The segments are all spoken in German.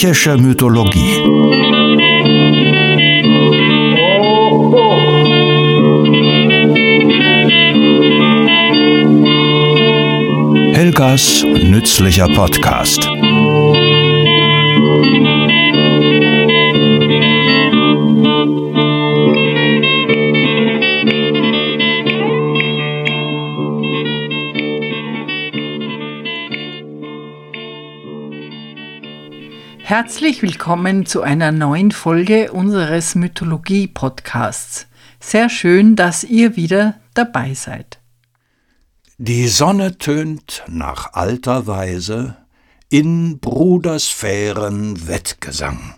Griechische Mythologie. Helgas nützlicher Podcast. Herzlich willkommen zu einer neuen Folge unseres Mythologie-Podcasts. Sehr schön, dass ihr wieder dabei seid. Die Sonne tönt nach alter Weise in Brudersphären Wettgesang.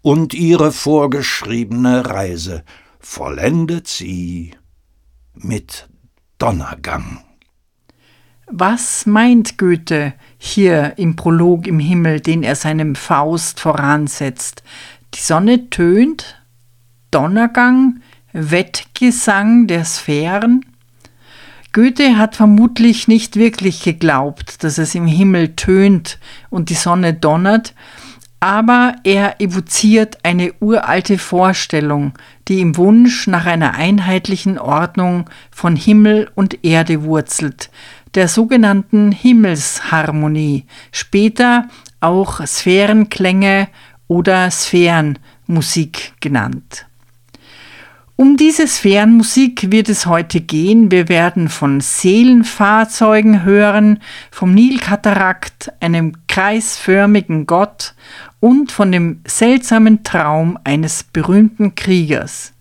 Und ihre vorgeschriebene Reise vollendet sie mit Donnergang. Was meint Goethe hier im Prolog im Himmel, den er seinem Faust voransetzt? Die Sonne tönt, Donnergang, Wettgesang der Sphären? Goethe hat vermutlich nicht wirklich geglaubt, dass es im Himmel tönt und die Sonne donnert, aber er evoziert eine uralte Vorstellung, die im Wunsch nach einer einheitlichen Ordnung von Himmel und Erde wurzelt, der sogenannten Himmelsharmonie, später auch Sphärenklänge oder Sphärenmusik genannt. Um diese Sphärenmusik wird es heute gehen. Wir werden von Seelenfahrzeugen hören, vom Nilkatarakt, einem kreisförmigen Gott und von dem seltsamen Traum eines berühmten Kriegers.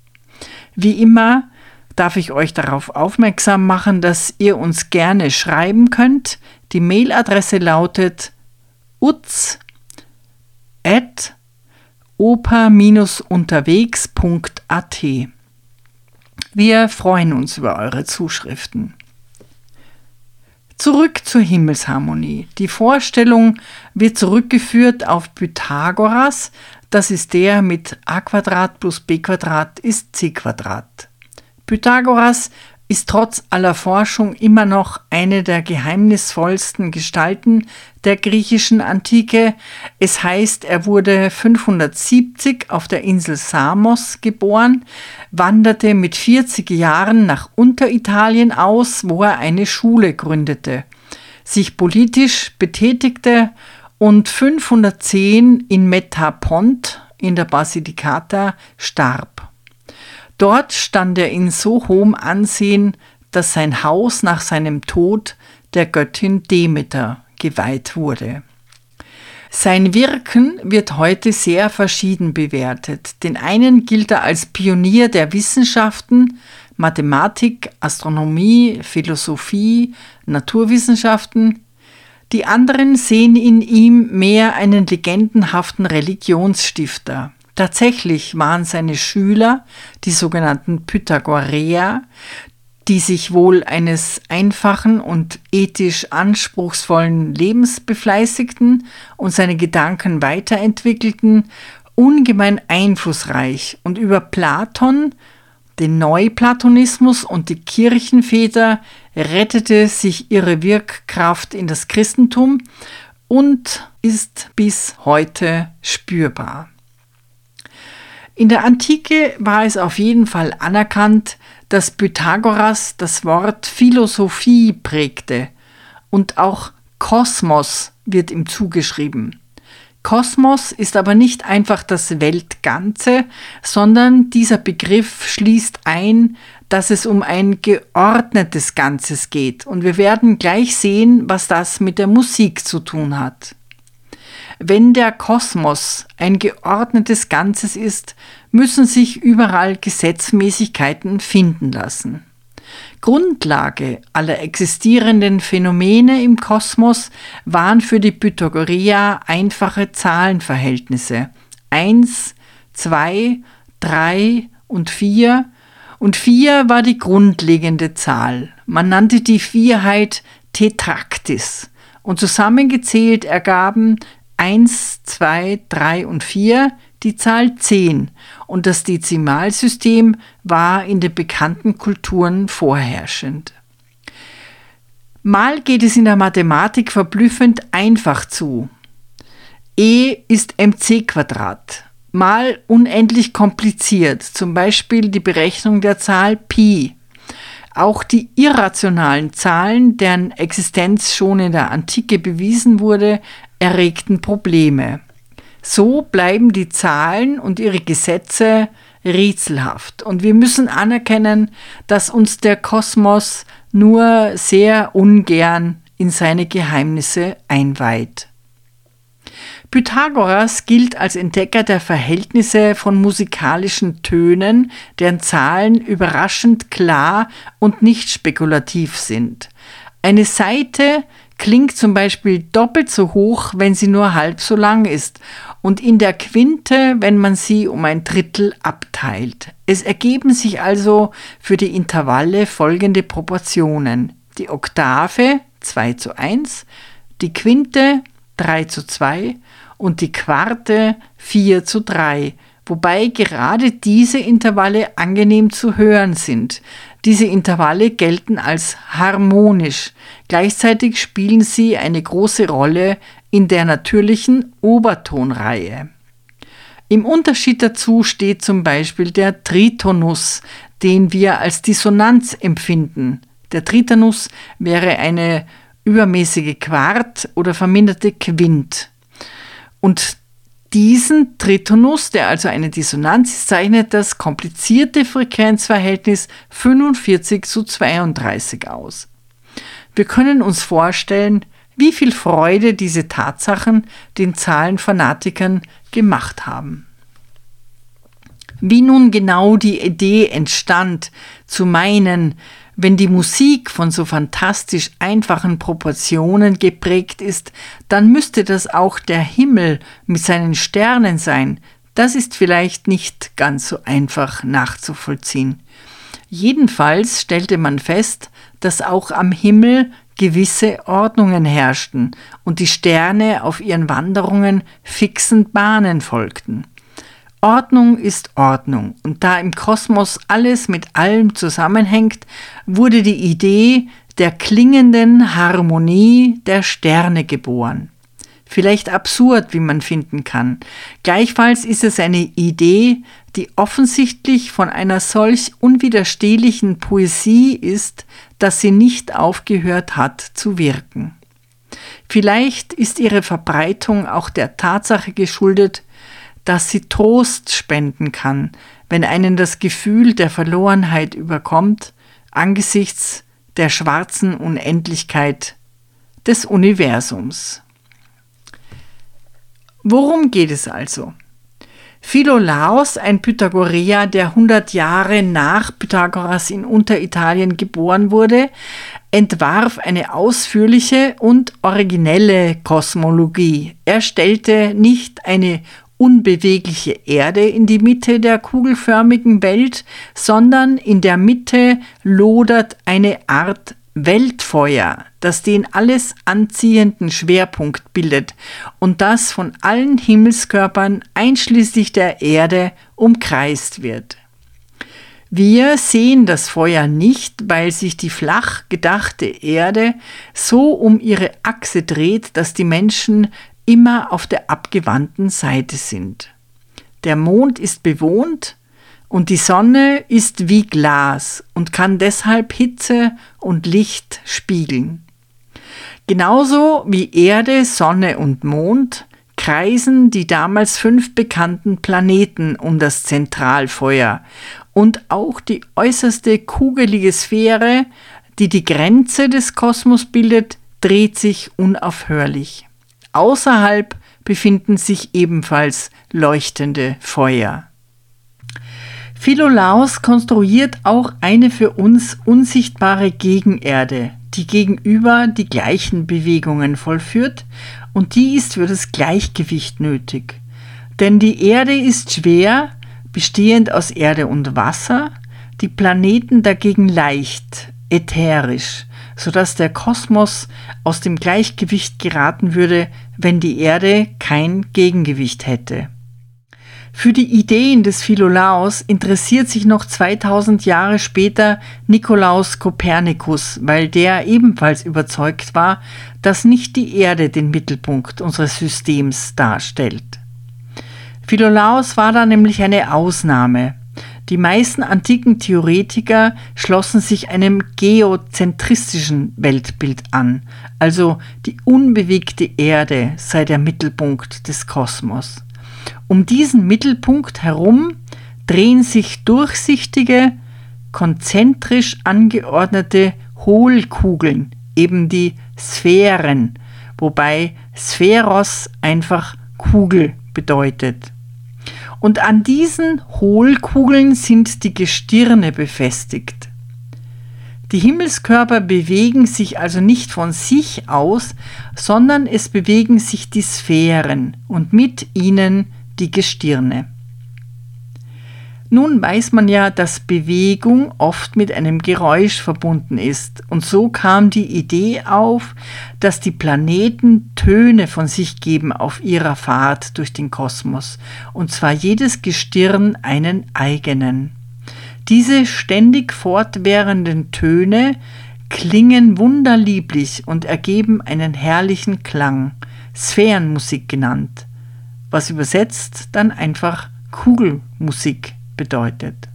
Wie immer darf ich euch darauf aufmerksam machen, dass ihr uns gerne schreiben könnt. Die Mailadresse lautet utz.oper-unterwegs.at. Wir freuen uns über eure Zuschriften. Zurück zur Himmelsharmonie. Die Vorstellung wird zurückgeführt auf Pythagoras, das ist der mit a plus b ist c Pythagoras ist trotz aller Forschung immer noch eine der geheimnisvollsten Gestalten der griechischen Antike. Es heißt, er wurde 570 auf der Insel Samos geboren, wanderte mit 40 Jahren nach Unteritalien aus, wo er eine Schule gründete, sich politisch betätigte und 510 in Metapont in der Basilicata starb. Dort stand er in so hohem Ansehen, dass sein Haus nach seinem Tod der Göttin Demeter geweiht wurde. Sein Wirken wird heute sehr verschieden bewertet. Den einen gilt er als Pionier der Wissenschaften, Mathematik, Astronomie, Philosophie, Naturwissenschaften. Die anderen sehen in ihm mehr einen legendenhaften Religionsstifter. Tatsächlich waren seine Schüler, die sogenannten Pythagoreer, die sich wohl eines einfachen und ethisch anspruchsvollen Lebens befleißigten und seine Gedanken weiterentwickelten, ungemein einflussreich und über Platon, den Neuplatonismus und die Kirchenväter rettete sich ihre Wirkkraft in das Christentum und ist bis heute spürbar. In der Antike war es auf jeden Fall anerkannt, dass Pythagoras das Wort Philosophie prägte und auch Kosmos wird ihm zugeschrieben. Kosmos ist aber nicht einfach das Weltganze, sondern dieser Begriff schließt ein, dass es um ein geordnetes Ganzes geht. Und wir werden gleich sehen, was das mit der Musik zu tun hat. Wenn der Kosmos ein geordnetes Ganzes ist, müssen sich überall Gesetzmäßigkeiten finden lassen. Grundlage aller existierenden Phänomene im Kosmos waren für die Pythagoreer einfache Zahlenverhältnisse 1, 2, 3 und 4 und 4 war die grundlegende Zahl. Man nannte die Vierheit Tetraktis und zusammengezählt ergaben 1, 2, 3 und 4 die Zahl 10 und das Dezimalsystem war in den bekannten Kulturen vorherrschend. Mal geht es in der Mathematik verblüffend einfach zu. E ist mc Quadrat. Mal unendlich kompliziert, zum Beispiel die Berechnung der Zahl Pi. Auch die irrationalen Zahlen, deren Existenz schon in der Antike bewiesen wurde, erregten Probleme. So bleiben die Zahlen und ihre Gesetze rätselhaft. Und wir müssen anerkennen, dass uns der Kosmos nur sehr ungern in seine Geheimnisse einweiht. Pythagoras gilt als Entdecker der Verhältnisse von musikalischen Tönen, deren Zahlen überraschend klar und nicht spekulativ sind. Eine Seite klingt zum Beispiel doppelt so hoch, wenn sie nur halb so lang ist, und in der Quinte, wenn man sie um ein Drittel abteilt. Es ergeben sich also für die Intervalle folgende Proportionen. Die Oktave 2 zu 1, die Quinte 3 zu 2 und die Quarte 4 zu 3, wobei gerade diese Intervalle angenehm zu hören sind. Diese Intervalle gelten als harmonisch. Gleichzeitig spielen sie eine große Rolle in der natürlichen Obertonreihe. Im Unterschied dazu steht zum Beispiel der Tritonus, den wir als Dissonanz empfinden. Der Tritonus wäre eine übermäßige Quart oder verminderte Quint. Und diesen Tritonus, der also eine Dissonanz ist, zeichnet das komplizierte Frequenzverhältnis 45 zu 32 aus. Wir können uns vorstellen, wie viel Freude diese Tatsachen den Zahlenfanatikern gemacht haben. Wie nun genau die Idee entstand, zu meinen, wenn die Musik von so fantastisch einfachen Proportionen geprägt ist, dann müsste das auch der Himmel mit seinen Sternen sein. Das ist vielleicht nicht ganz so einfach nachzuvollziehen. Jedenfalls stellte man fest, dass auch am Himmel gewisse Ordnungen herrschten und die Sterne auf ihren Wanderungen fixen Bahnen folgten. Ordnung ist Ordnung. Und da im Kosmos alles mit allem zusammenhängt, wurde die Idee der klingenden Harmonie der Sterne geboren. Vielleicht absurd, wie man finden kann. Gleichfalls ist es eine Idee, die offensichtlich von einer solch unwiderstehlichen Poesie ist, dass sie nicht aufgehört hat zu wirken. Vielleicht ist ihre Verbreitung auch der Tatsache geschuldet, dass sie Trost spenden kann, wenn einen das Gefühl der Verlorenheit überkommt angesichts der schwarzen Unendlichkeit des Universums. Worum geht es also? Philolaos, ein Pythagoreer, der 100 Jahre nach Pythagoras in Unteritalien geboren wurde, entwarf eine ausführliche und originelle Kosmologie. Er stellte nicht eine unbewegliche Erde in die Mitte der kugelförmigen Welt, sondern in der Mitte lodert eine Art Weltfeuer, das den alles anziehenden Schwerpunkt bildet und das von allen Himmelskörpern einschließlich der Erde umkreist wird. Wir sehen das Feuer nicht, weil sich die flach gedachte Erde so um ihre Achse dreht, dass die Menschen immer auf der abgewandten Seite sind. Der Mond ist bewohnt und die Sonne ist wie Glas und kann deshalb Hitze und Licht spiegeln. Genauso wie Erde, Sonne und Mond kreisen die damals fünf bekannten Planeten um das Zentralfeuer und auch die äußerste kugelige Sphäre, die die Grenze des Kosmos bildet, dreht sich unaufhörlich. Außerhalb befinden sich ebenfalls leuchtende Feuer. Philolaus konstruiert auch eine für uns unsichtbare Gegenerde, die gegenüber die gleichen Bewegungen vollführt, und die ist für das Gleichgewicht nötig. Denn die Erde ist schwer, bestehend aus Erde und Wasser, die Planeten dagegen leicht, ätherisch, sodass der Kosmos aus dem Gleichgewicht geraten würde, wenn die Erde kein Gegengewicht hätte. Für die Ideen des Philolaos interessiert sich noch 2000 Jahre später Nikolaus Kopernikus, weil der ebenfalls überzeugt war, dass nicht die Erde den Mittelpunkt unseres Systems darstellt. Philolaos war da nämlich eine Ausnahme. Die meisten antiken Theoretiker schlossen sich einem geozentristischen Weltbild an, also die unbewegte Erde sei der Mittelpunkt des Kosmos. Um diesen Mittelpunkt herum drehen sich durchsichtige, konzentrisch angeordnete Hohlkugeln, eben die Sphären, wobei Spheros einfach Kugel bedeutet. Und an diesen Hohlkugeln sind die Gestirne befestigt. Die Himmelskörper bewegen sich also nicht von sich aus, sondern es bewegen sich die Sphären und mit ihnen die Gestirne. Nun weiß man ja, dass Bewegung oft mit einem Geräusch verbunden ist, und so kam die Idee auf, dass die Planeten Töne von sich geben auf ihrer Fahrt durch den Kosmos, und zwar jedes Gestirn einen eigenen. Diese ständig fortwährenden Töne klingen wunderlieblich und ergeben einen herrlichen Klang, Sphärenmusik genannt, was übersetzt dann einfach Kugelmusik bedeutet.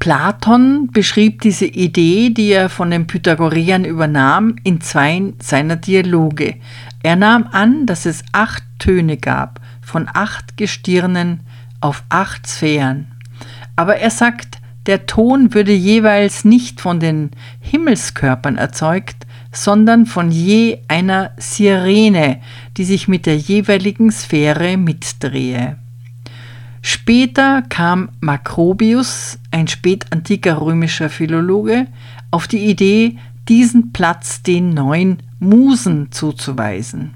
Platon beschrieb diese Idee, die er von den Pythagoreern übernahm, in zwei seiner Dialoge. Er nahm an, dass es acht Töne gab, von acht Gestirnen auf acht Sphären. Aber er sagt, der Ton würde jeweils nicht von den Himmelskörpern erzeugt, sondern von je einer Sirene, die sich mit der jeweiligen Sphäre mitdrehe. Später kam Macrobius, ein spätantiker römischer Philologe, auf die Idee, diesen Platz den neun Musen zuzuweisen.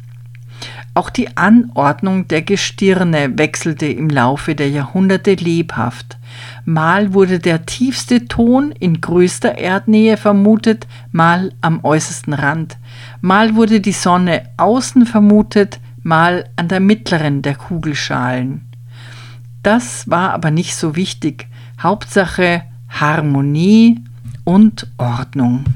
Auch die Anordnung der Gestirne wechselte im Laufe der Jahrhunderte lebhaft. Mal wurde der tiefste Ton in größter Erdnähe vermutet, mal am äußersten Rand. Mal wurde die Sonne außen vermutet, mal an der mittleren der Kugelschalen. Das war aber nicht so wichtig. Hauptsache Harmonie und Ordnung.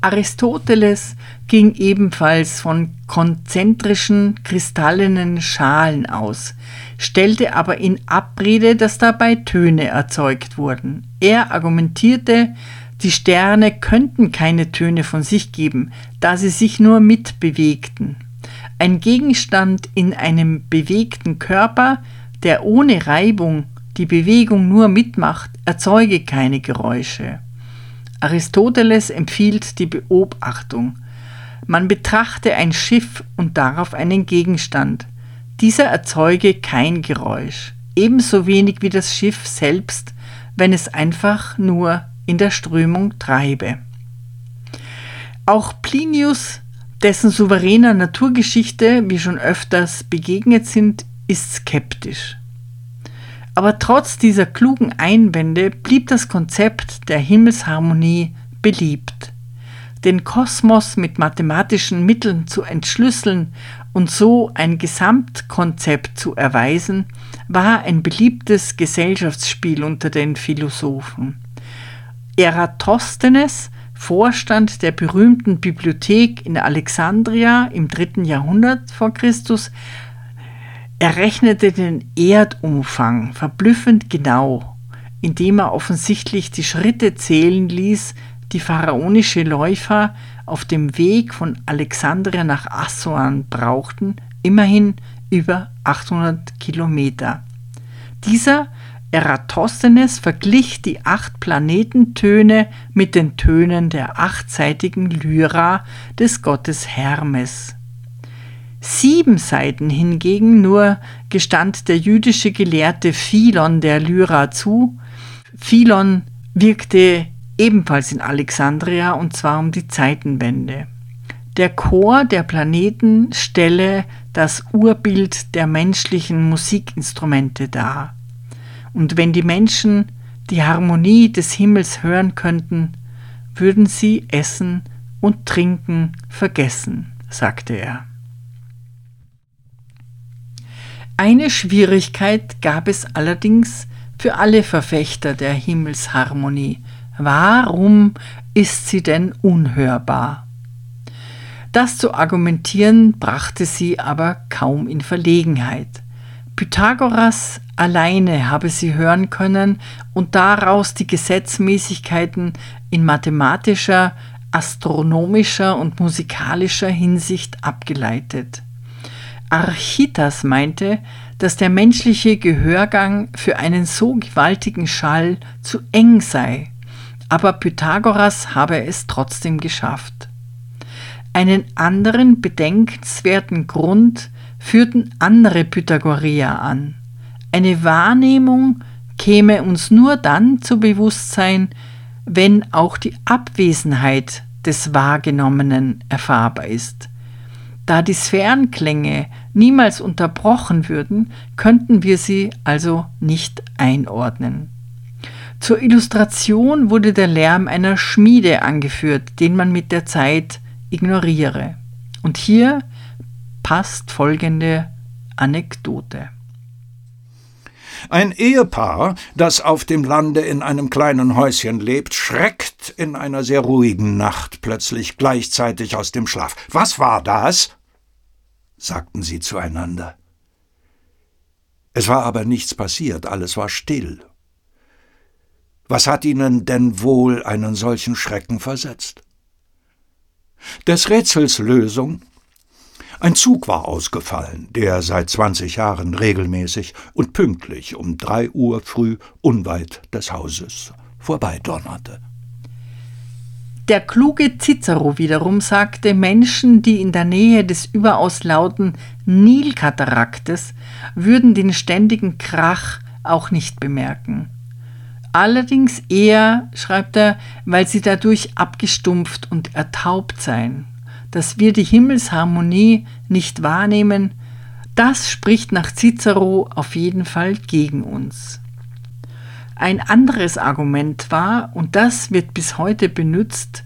Aristoteles ging ebenfalls von konzentrischen kristallenen Schalen aus, stellte aber in Abrede, dass dabei Töne erzeugt wurden. Er argumentierte, die Sterne könnten keine Töne von sich geben, da sie sich nur mitbewegten. Ein Gegenstand in einem bewegten Körper der ohne Reibung die Bewegung nur mitmacht, erzeuge keine Geräusche. Aristoteles empfiehlt die Beobachtung. Man betrachte ein Schiff und darauf einen Gegenstand. Dieser erzeuge kein Geräusch, ebenso wenig wie das Schiff selbst, wenn es einfach nur in der Strömung treibe. Auch Plinius, dessen souveräner Naturgeschichte wir schon öfters begegnet sind, ist skeptisch. Aber trotz dieser klugen Einwände blieb das Konzept der Himmelsharmonie beliebt. Den Kosmos mit mathematischen Mitteln zu entschlüsseln und so ein Gesamtkonzept zu erweisen, war ein beliebtes Gesellschaftsspiel unter den Philosophen. Eratosthenes, Vorstand der berühmten Bibliothek in Alexandria im dritten Jahrhundert vor Christus, er rechnete den Erdumfang verblüffend genau, indem er offensichtlich die Schritte zählen ließ, die pharaonische Läufer auf dem Weg von Alexandria nach Assuan brauchten, immerhin über 800 Kilometer. Dieser Eratosthenes verglich die acht Planetentöne mit den Tönen der achtseitigen Lyra des Gottes Hermes. Sieben Seiten hingegen nur gestand der jüdische Gelehrte Philon der Lyra zu. Philon wirkte ebenfalls in Alexandria und zwar um die Zeitenwende. Der Chor der Planeten stelle das Urbild der menschlichen Musikinstrumente dar. Und wenn die Menschen die Harmonie des Himmels hören könnten, würden sie Essen und Trinken vergessen, sagte er. Eine Schwierigkeit gab es allerdings für alle Verfechter der Himmelsharmonie. Warum ist sie denn unhörbar? Das zu argumentieren brachte sie aber kaum in Verlegenheit. Pythagoras alleine habe sie hören können und daraus die Gesetzmäßigkeiten in mathematischer, astronomischer und musikalischer Hinsicht abgeleitet. Architas meinte, dass der menschliche Gehörgang für einen so gewaltigen Schall zu eng sei, aber Pythagoras habe es trotzdem geschafft. Einen anderen bedenkenswerten Grund führten andere Pythagoreer an. Eine Wahrnehmung käme uns nur dann zu Bewusstsein, wenn auch die Abwesenheit des Wahrgenommenen erfahrbar ist. Da die Sphärenklänge niemals unterbrochen würden, könnten wir sie also nicht einordnen. Zur Illustration wurde der Lärm einer Schmiede angeführt, den man mit der Zeit ignoriere. Und hier passt folgende Anekdote. Ein Ehepaar, das auf dem Lande in einem kleinen Häuschen lebt, schreckt in einer sehr ruhigen Nacht plötzlich gleichzeitig aus dem Schlaf. Was war das? Sagten sie zueinander. Es war aber nichts passiert, alles war still. Was hat ihnen denn wohl einen solchen Schrecken versetzt? Des Rätsels Lösung ein Zug war ausgefallen, der seit zwanzig Jahren regelmäßig und pünktlich um drei Uhr früh unweit des Hauses vorbeidonnerte. Der kluge Cicero wiederum sagte, Menschen, die in der Nähe des überaus lauten Nilkataraktes würden den ständigen Krach auch nicht bemerken. Allerdings eher, schreibt er, weil sie dadurch abgestumpft und ertaubt seien. Dass wir die Himmelsharmonie nicht wahrnehmen, das spricht nach Cicero auf jeden Fall gegen uns. Ein anderes Argument war, und das wird bis heute benutzt,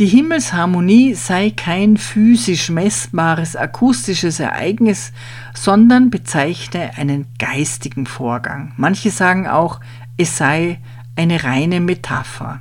die Himmelsharmonie sei kein physisch messbares akustisches Ereignis, sondern bezeichne einen geistigen Vorgang. Manche sagen auch, es sei eine reine Metapher.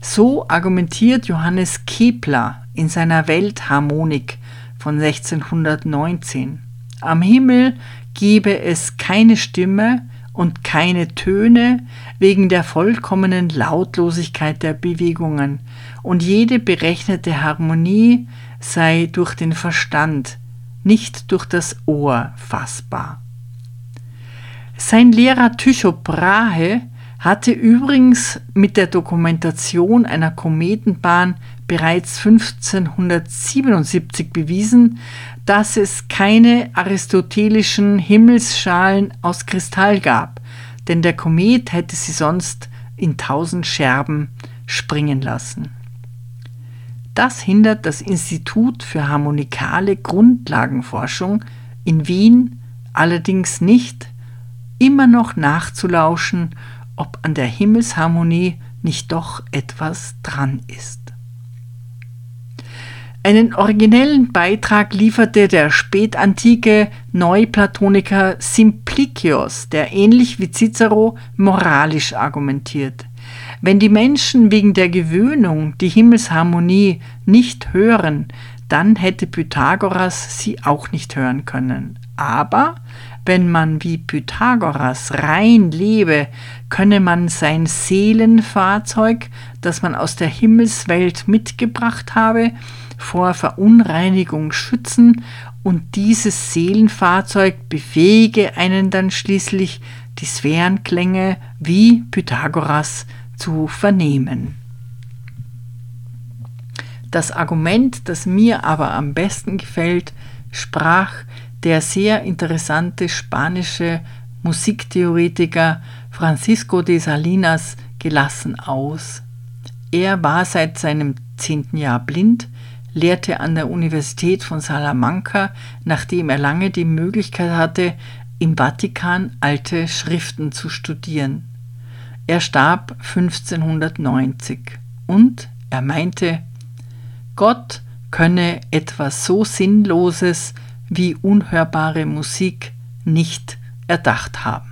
So argumentiert Johannes Kepler in seiner Weltharmonik von 1619. Am Himmel gebe es keine Stimme, und keine Töne wegen der vollkommenen Lautlosigkeit der Bewegungen, und jede berechnete Harmonie sei durch den Verstand, nicht durch das Ohr fassbar. Sein Lehrer Tycho Brahe hatte übrigens mit der Dokumentation einer Kometenbahn bereits 1577 bewiesen, dass es keine aristotelischen Himmelsschalen aus Kristall gab, denn der Komet hätte sie sonst in tausend Scherben springen lassen. Das hindert das Institut für harmonikale Grundlagenforschung in Wien allerdings nicht, immer noch nachzulauschen, ob an der Himmelsharmonie nicht doch etwas dran ist. Einen originellen Beitrag lieferte der spätantike Neuplatoniker Simplicios, der ähnlich wie Cicero moralisch argumentiert. Wenn die Menschen wegen der Gewöhnung die Himmelsharmonie nicht hören, dann hätte Pythagoras sie auch nicht hören können. Aber wenn man wie Pythagoras rein lebe, könne man sein Seelenfahrzeug, das man aus der Himmelswelt mitgebracht habe, vor Verunreinigung schützen und dieses Seelenfahrzeug befähige einen dann schließlich, die Sphärenklänge wie Pythagoras zu vernehmen. Das Argument, das mir aber am besten gefällt, sprach der sehr interessante spanische Musiktheoretiker Francisco de Salinas gelassen aus. Er war seit seinem zehnten Jahr blind, lehrte an der Universität von Salamanca, nachdem er lange die Möglichkeit hatte, im Vatikan alte Schriften zu studieren. Er starb 1590 und er meinte, Gott könne etwas so Sinnloses wie unhörbare Musik nicht erdacht haben.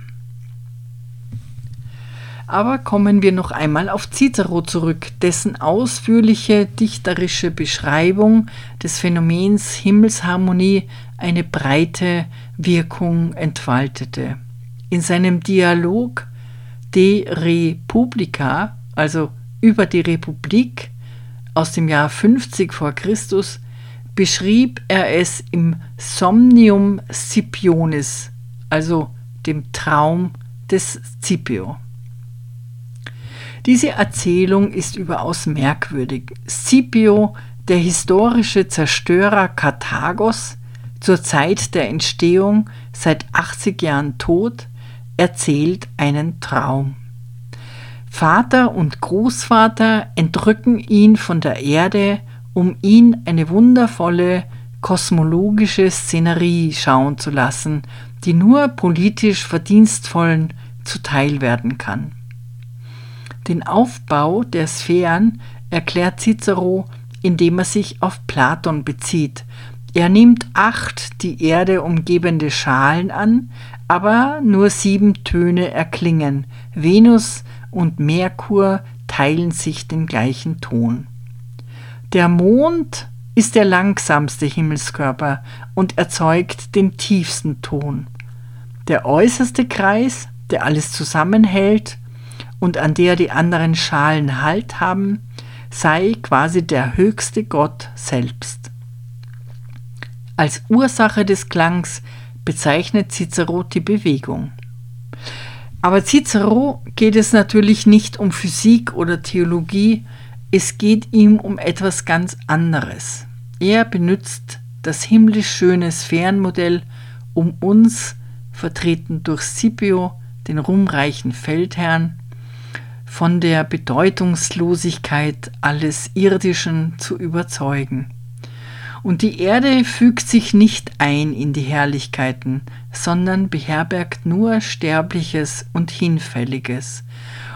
Aber kommen wir noch einmal auf Cicero zurück, dessen ausführliche dichterische Beschreibung des Phänomens Himmelsharmonie eine breite Wirkung entfaltete. In seinem Dialog De Republica, also über die Republik aus dem Jahr 50 vor Christus, beschrieb er es im Somnium Scipionis, also dem Traum des Scipio. Diese Erzählung ist überaus merkwürdig. Scipio, der historische Zerstörer Karthagos, zur Zeit der Entstehung seit 80 Jahren tot, erzählt einen Traum. Vater und Großvater entrücken ihn von der Erde, um ihn eine wundervolle kosmologische Szenerie schauen zu lassen, die nur politisch Verdienstvollen zuteil werden kann. Den Aufbau der Sphären erklärt Cicero, indem er sich auf Platon bezieht. Er nimmt acht die Erde umgebende Schalen an, aber nur sieben Töne erklingen. Venus und Merkur teilen sich den gleichen Ton. Der Mond ist der langsamste Himmelskörper und erzeugt den tiefsten Ton. Der äußerste Kreis, der alles zusammenhält und an der die anderen Schalen Halt haben, sei quasi der höchste Gott selbst. Als Ursache des Klangs bezeichnet Cicero die Bewegung. Aber Cicero geht es natürlich nicht um Physik oder Theologie, es geht ihm um etwas ganz anderes. Er benutzt das himmlisch schöne Sphärenmodell, um uns, vertreten durch Scipio, den ruhmreichen Feldherrn, von der Bedeutungslosigkeit alles Irdischen zu überzeugen. Und die Erde fügt sich nicht ein in die Herrlichkeiten, sondern beherbergt nur Sterbliches und Hinfälliges.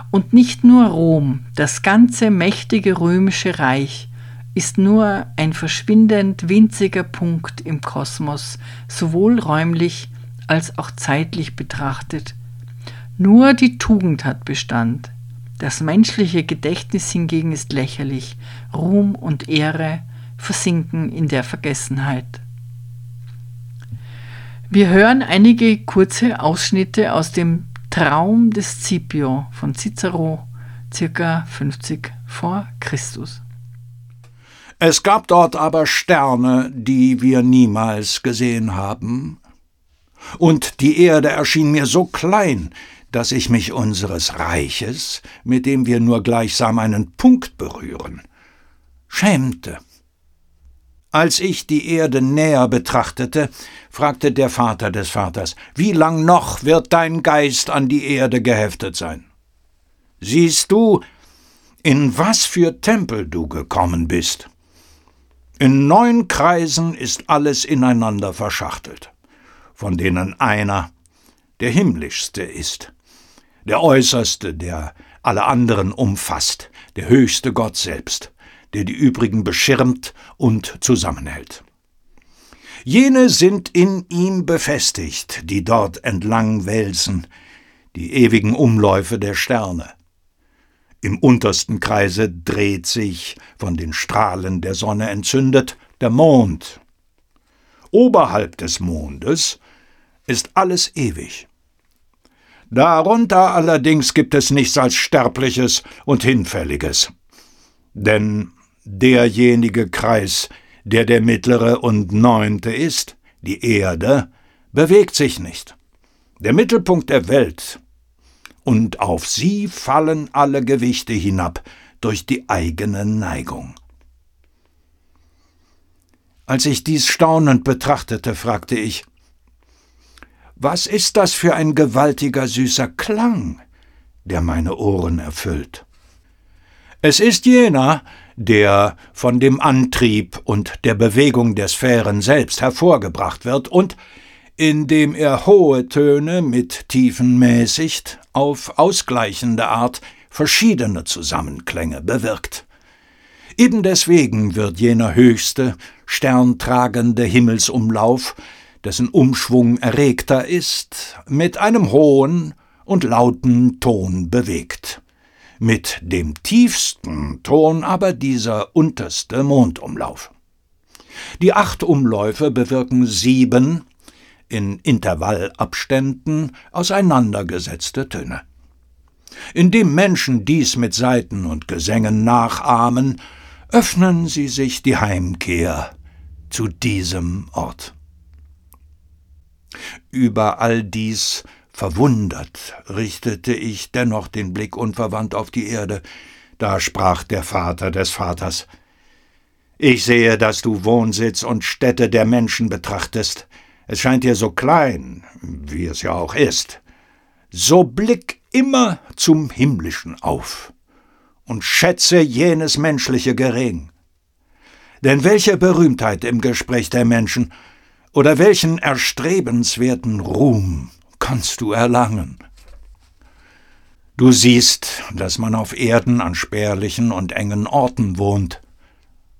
Und nicht nur Rom, das ganze mächtige römische Reich, ist nur ein verschwindend winziger Punkt im Kosmos, sowohl räumlich als auch zeitlich betrachtet. Nur die Tugend hat Bestand. Das menschliche Gedächtnis hingegen ist lächerlich. Ruhm und Ehre versinken in der Vergessenheit. Wir hören einige kurze Ausschnitte aus dem Traum des Scipio von Cicero, circa 50 vor Christus. Es gab dort aber Sterne, die wir niemals gesehen haben, und die Erde erschien mir so klein, dass ich mich unseres Reiches, mit dem wir nur gleichsam einen Punkt berühren, schämte. Als ich die Erde näher betrachtete, fragte der Vater des Vaters, wie lang noch wird dein Geist an die Erde geheftet sein? Siehst du, in was für Tempel du gekommen bist? In neun Kreisen ist alles ineinander verschachtelt, von denen einer der himmlischste ist, der äußerste, der alle anderen umfasst, der höchste Gott selbst der die übrigen beschirmt und zusammenhält. Jene sind in ihm befestigt, die dort entlang wälzen, die ewigen Umläufe der Sterne. Im untersten Kreise dreht sich, von den Strahlen der Sonne entzündet, der Mond. Oberhalb des Mondes ist alles ewig. Darunter allerdings gibt es nichts als Sterbliches und Hinfälliges. Denn derjenige Kreis, der der mittlere und neunte ist, die Erde, bewegt sich nicht. Der Mittelpunkt der Welt. Und auf sie fallen alle Gewichte hinab durch die eigene Neigung. Als ich dies staunend betrachtete, fragte ich, was ist das für ein gewaltiger süßer Klang, der meine Ohren erfüllt? Es ist jener, der von dem Antrieb und der Bewegung der Sphären selbst hervorgebracht wird und indem er hohe Töne mit tiefen mäßigt, auf ausgleichende Art verschiedene Zusammenklänge bewirkt. Eben deswegen wird jener höchste, sterntragende Himmelsumlauf dessen Umschwung erregter ist, mit einem hohen und lauten Ton bewegt. Mit dem tiefsten Ton aber dieser unterste Mondumlauf. Die acht Umläufe bewirken sieben, in Intervallabständen auseinandergesetzte Töne. Indem Menschen dies mit Saiten und Gesängen nachahmen, öffnen sie sich die Heimkehr zu diesem Ort. Über all dies verwundert richtete ich dennoch den Blick unverwandt auf die Erde, da sprach der Vater des Vaters Ich sehe, dass du Wohnsitz und Stätte der Menschen betrachtest. Es scheint dir so klein, wie es ja auch ist. So blick immer zum Himmlischen auf und schätze jenes Menschliche gering. Denn welche Berühmtheit im Gespräch der Menschen oder welchen erstrebenswerten Ruhm kannst du erlangen? Du siehst, dass man auf Erden an spärlichen und engen Orten wohnt.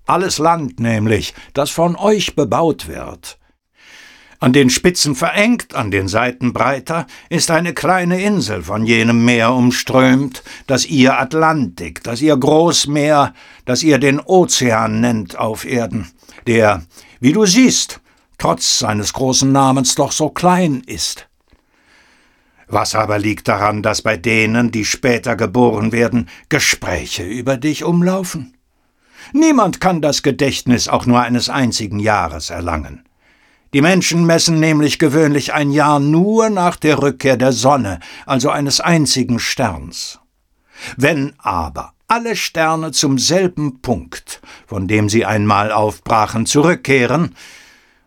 Alles Land nämlich, das von euch bebaut wird, an den Spitzen verengt, an den Seiten breiter, ist eine kleine Insel von jenem Meer umströmt, das ihr Atlantik, das ihr Großmeer, das ihr den Ozean nennt auf Erden, der, wie du siehst, trotz seines großen Namens doch so klein ist. Was aber liegt daran, dass bei denen, die später geboren werden, Gespräche über dich umlaufen? Niemand kann das Gedächtnis auch nur eines einzigen Jahres erlangen. Die Menschen messen nämlich gewöhnlich ein Jahr nur nach der Rückkehr der Sonne, also eines einzigen Sterns. Wenn aber alle Sterne zum selben Punkt, von dem sie einmal aufbrachen, zurückkehren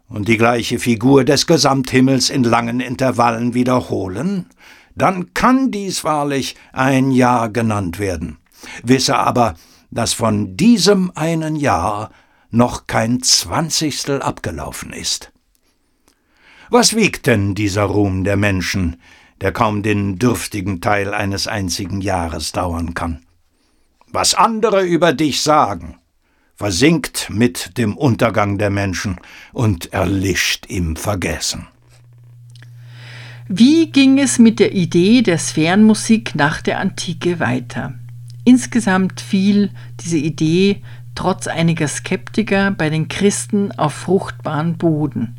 und die gleiche Figur des Gesamthimmels in langen Intervallen wiederholen, dann kann dies wahrlich ein Jahr genannt werden. Wisse aber, dass von diesem einen Jahr noch kein Zwanzigstel abgelaufen ist. Was wiegt denn dieser Ruhm der Menschen, der kaum den dürftigen Teil eines einzigen Jahres dauern kann? Was andere über dich sagen, versinkt mit dem Untergang der Menschen und erlischt im Vergessen. Wie ging es mit der Idee der Sphärenmusik nach der Antike weiter? Insgesamt fiel diese Idee trotz einiger Skeptiker bei den Christen auf fruchtbaren Boden.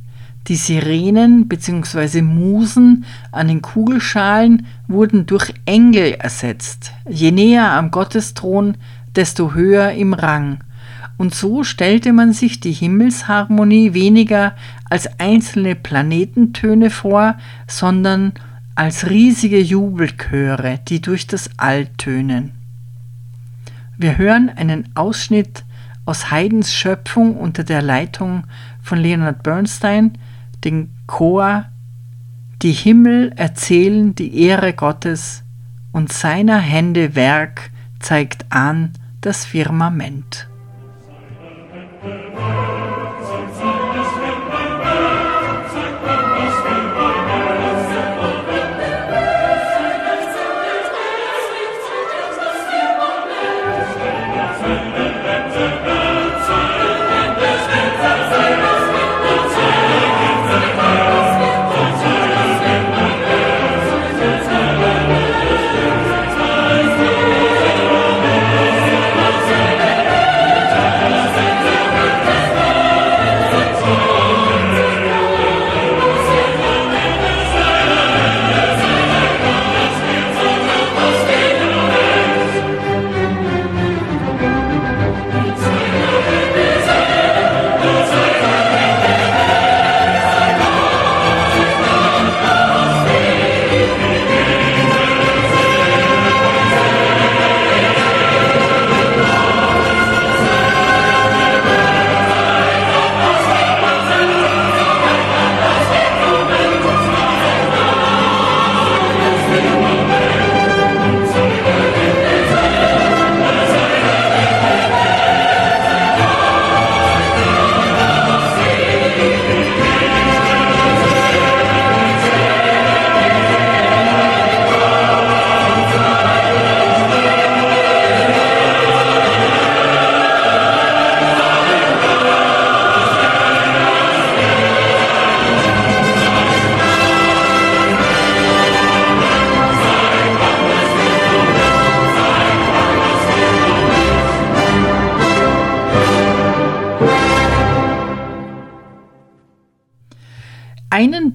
Die Sirenen bzw. Musen an den Kugelschalen wurden durch Engel ersetzt. Je näher am Gottesthron, desto höher im Rang. Und so stellte man sich die Himmelsharmonie weniger als einzelne Planetentöne vor, sondern als riesige Jubelchöre, die durch das All tönen. Wir hören einen Ausschnitt aus Haydns Schöpfung unter der Leitung von Leonard Bernstein, den Chor Die Himmel erzählen die Ehre Gottes und seiner Hände Werk zeigt an das Firmament. Einen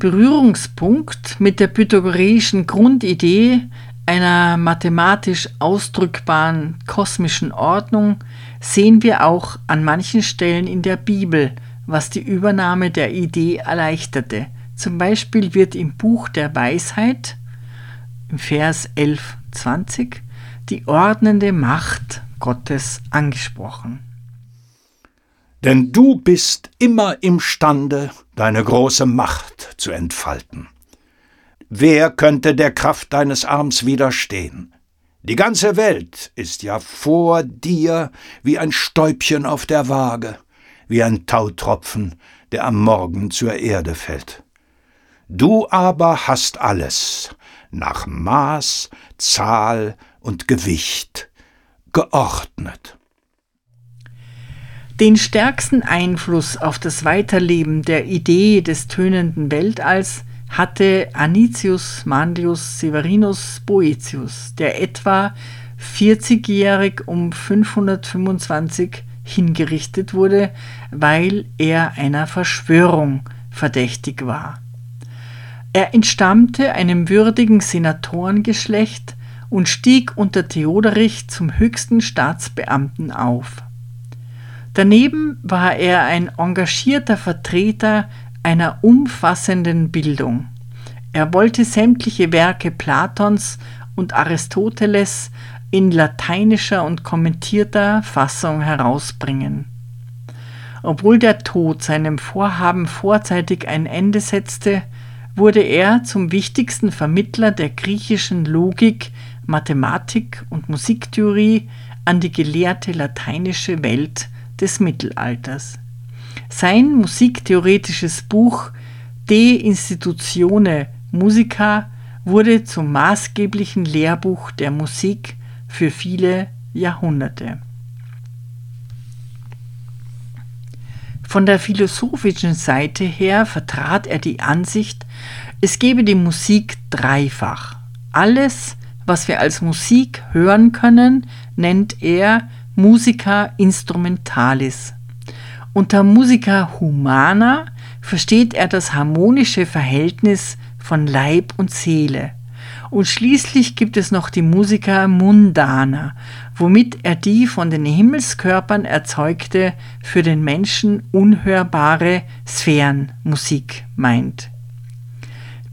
Berührungspunkt mit der pythagoreischen Grundidee einer mathematisch ausdrückbaren kosmischen Ordnung sehen wir auch an manchen Stellen in der Bibel, was die Übernahme der Idee erleichterte. Zum Beispiel wird im Buch der Weisheit, im Vers 11, 20, die ordnende Macht Gottes angesprochen. Denn du bist immer imstande, deine große Macht zu entfalten. Wer könnte der Kraft deines Arms widerstehen? Die ganze Welt ist ja vor dir wie ein Stäubchen auf der Waage, wie ein Tautropfen, der am Morgen zur Erde fällt. Du aber hast alles nach Maß, Zahl und Gewicht geordnet. Den stärksten Einfluss auf das Weiterleben der Idee des tönenden Weltalls hatte Anicius Manlius Severinus Boetius, der etwa 40-jährig um 525 hingerichtet wurde, weil er einer Verschwörung verdächtig war. Er entstammte einem würdigen Senatorengeschlecht und stieg unter Theoderich zum höchsten Staatsbeamten auf. Daneben war er ein engagierter Vertreter einer umfassenden Bildung. Er wollte sämtliche Werke Platons und Aristoteles in lateinischer und kommentierter Fassung herausbringen. Obwohl der Tod seinem Vorhaben vorzeitig ein Ende setzte, wurde er zum wichtigsten Vermittler der griechischen Logik, Mathematik und Musiktheorie an die gelehrte lateinische Welt des Mittelalters. Sein musiktheoretisches Buch De Institutione Musica wurde zum maßgeblichen Lehrbuch der Musik für viele Jahrhunderte. Von der philosophischen Seite her vertrat er die Ansicht, es gebe die Musik dreifach. Alles, was wir als Musik hören können, nennt er Musica Instrumentalis. Unter Musica Humana versteht er das harmonische Verhältnis von Leib und Seele. Und schließlich gibt es noch die Musica Mundana, womit er die von den Himmelskörpern erzeugte, für den Menschen unhörbare Sphärenmusik meint.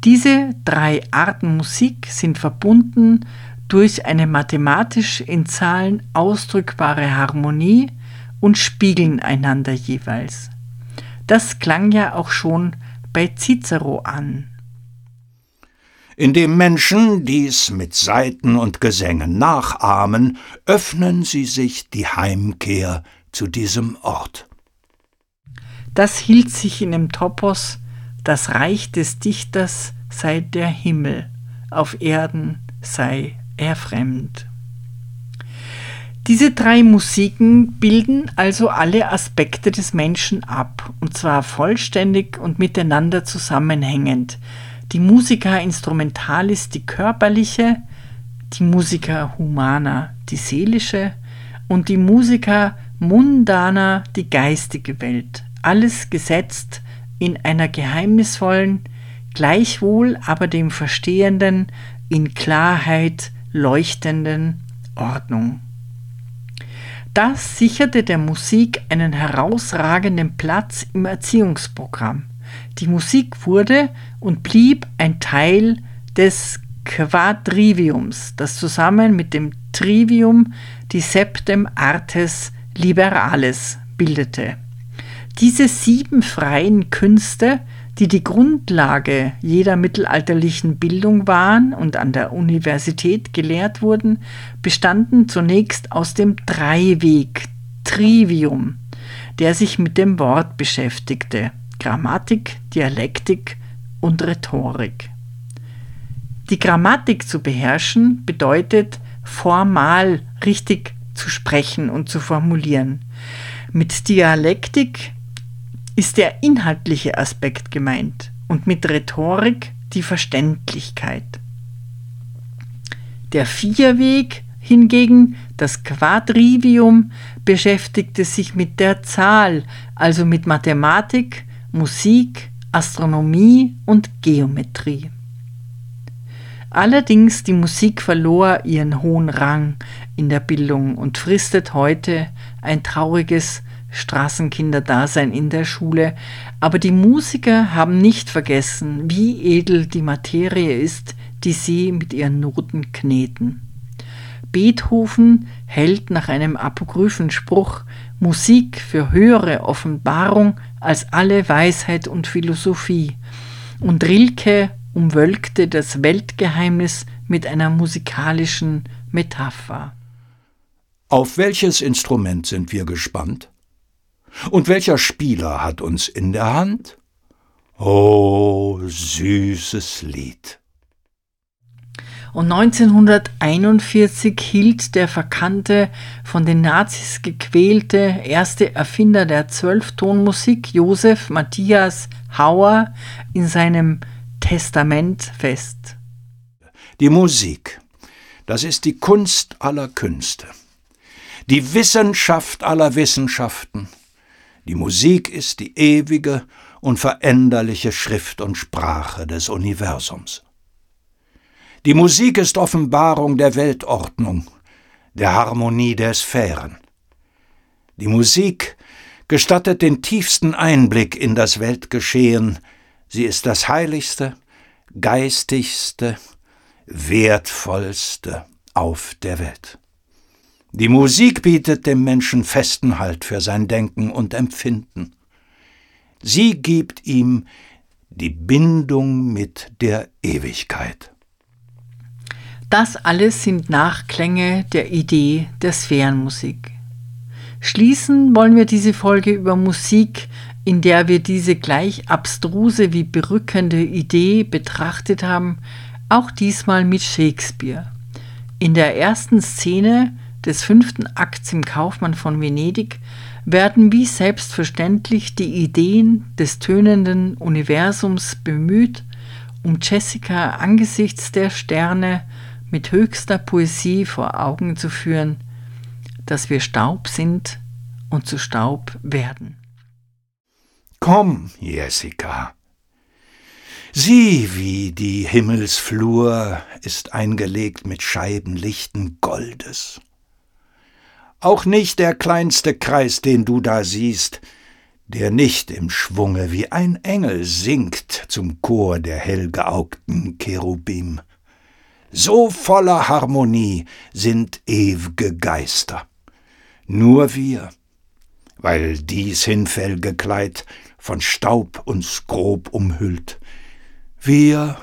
Diese drei Arten Musik sind verbunden durch eine mathematisch in Zahlen ausdrückbare Harmonie und spiegeln einander jeweils. Das klang ja auch schon bei Cicero an. Indem Menschen dies mit Saiten und Gesängen nachahmen, öffnen sie sich die Heimkehr zu diesem Ort. Das hielt sich in dem Topos, das Reich des Dichters sei der Himmel, auf Erden sei er fremd. Diese drei Musiken bilden also alle Aspekte des Menschen ab, und zwar vollständig und miteinander zusammenhängend. Die Musica Instrumentalis die körperliche, die Musica Humana die seelische und die Musica Mundana die geistige Welt. Alles gesetzt in einer geheimnisvollen, gleichwohl aber dem Verstehenden in Klarheit leuchtenden Ordnung. Das sicherte der Musik einen herausragenden Platz im Erziehungsprogramm. Die Musik wurde und blieb ein Teil des Quadriviums, das zusammen mit dem Trivium die Septem Artes Liberales bildete. Diese sieben freien Künste die die Grundlage jeder mittelalterlichen Bildung waren und an der Universität gelehrt wurden, bestanden zunächst aus dem Dreiweg Trivium, der sich mit dem Wort beschäftigte Grammatik, Dialektik und Rhetorik. Die Grammatik zu beherrschen bedeutet formal richtig zu sprechen und zu formulieren. Mit Dialektik ist der inhaltliche Aspekt gemeint und mit Rhetorik die Verständlichkeit. Der Vierweg hingegen, das Quadrivium, beschäftigte sich mit der Zahl, also mit Mathematik, Musik, Astronomie und Geometrie. Allerdings die Musik verlor ihren hohen Rang in der Bildung und fristet heute ein trauriges Straßenkinderdasein in der Schule, aber die Musiker haben nicht vergessen, wie edel die Materie ist, die sie mit ihren Noten kneten. Beethoven hält nach einem apokryphen Spruch Musik für höhere Offenbarung als alle Weisheit und Philosophie, und Rilke umwölkte das Weltgeheimnis mit einer musikalischen Metapher. Auf welches Instrument sind wir gespannt? Und welcher Spieler hat uns in der Hand? Oh, süßes Lied. Und 1941 hielt der verkannte, von den Nazis gequälte erste Erfinder der Zwölftonmusik, Josef Matthias Hauer, in seinem Testament fest. Die Musik, das ist die Kunst aller Künste, die Wissenschaft aller Wissenschaften. Die Musik ist die ewige und veränderliche Schrift und Sprache des Universums. Die Musik ist Offenbarung der Weltordnung, der Harmonie der Sphären. Die Musik gestattet den tiefsten Einblick in das Weltgeschehen, sie ist das heiligste, geistigste, wertvollste auf der Welt. Die Musik bietet dem Menschen festen Halt für sein Denken und Empfinden. Sie gibt ihm die Bindung mit der Ewigkeit. Das alles sind Nachklänge der Idee der Sphärenmusik. Schließen wollen wir diese Folge über Musik, in der wir diese gleich abstruse wie berückende Idee betrachtet haben, auch diesmal mit Shakespeare. In der ersten Szene des fünften Akts im Kaufmann von Venedig werden wie selbstverständlich die Ideen des tönenden Universums bemüht, um Jessica angesichts der Sterne mit höchster Poesie vor Augen zu führen, dass wir Staub sind und zu Staub werden. Komm, Jessica. Sieh, wie die Himmelsflur ist eingelegt mit Scheiben lichten Goldes. Auch nicht der kleinste Kreis, den du da siehst, der nicht im Schwunge wie ein Engel singt zum Chor der hellgeaugten Cherubim. So voller Harmonie sind ew'ge Geister. Nur wir, weil dies hinfällige Kleid von Staub uns grob umhüllt, wir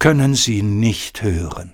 können sie nicht hören.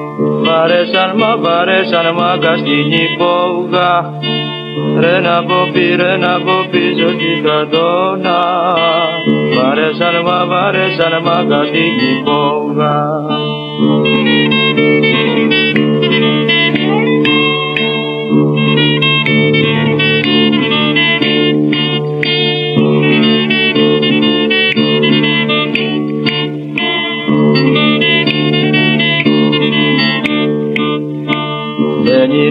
Βαρέσαν μα βαρέσαν μα καστινή πόγα Ρε να ποπεί ρε να ποπίζω στην κατώνα Βαρέσαν μα βαρέσαν μα καστινή πόγα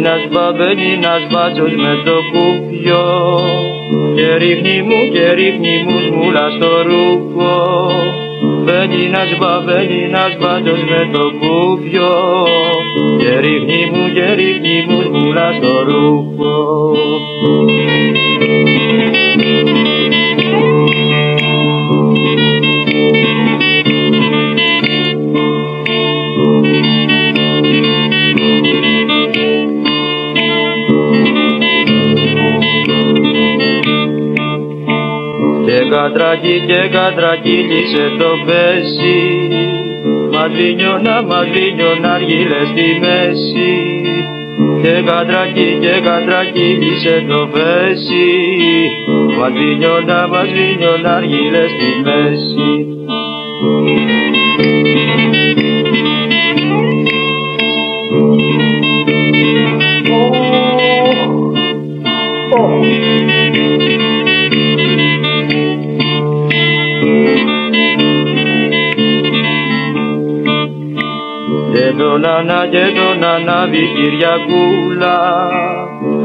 Babelinaš, babelinaš, bačoš me dokupio Kjerih nimu, kjerih nimu, žmulaš to ruko Babelinaš, babelinaš, bačoš me dokupio Kjerih mu, kjerih mu, žmulaš to ruko κατρακί και κατρακύλισε το πέσι Μαδρίνιωνα, μαδρίνιωνα αργύλε στη μέση. Και κατρακί και κατρακύλισε το πέσι Μαδρίνιωνα, μαδρίνιωνα αργύλε στη μέση τον Ανά και τον Ανάβη Κυριακούλα.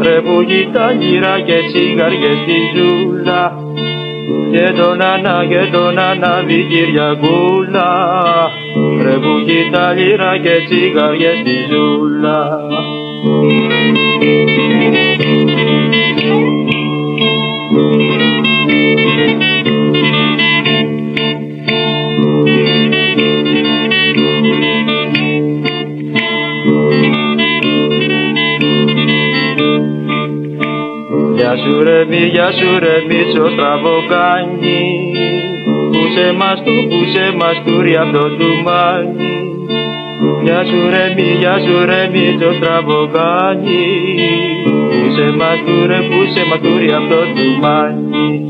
Ρε που τα γύρα και τσιγαριές στη ζούλα. Και τον Ανά και τον Ανάβη Κυριακούλα. Ρε που τα γύρα και τσιγαριές στη ζούλα μη, γεια σου ρε μίτσο στραβοκάνι Πούσε μας του, πούσε μας του ρε αυτό του μάνι. Γεια σου ρε μη, γεια σου ρε μίτσο στραβοκάνι Πούσε μας του ρε, πούσε μας του ρε αυτό του μάνι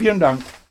Vielen Dank.